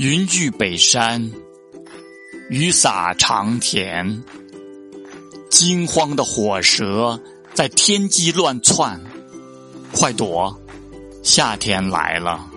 云聚北山，雨洒长田，惊慌的火蛇在天际乱窜，快躲，夏天来了。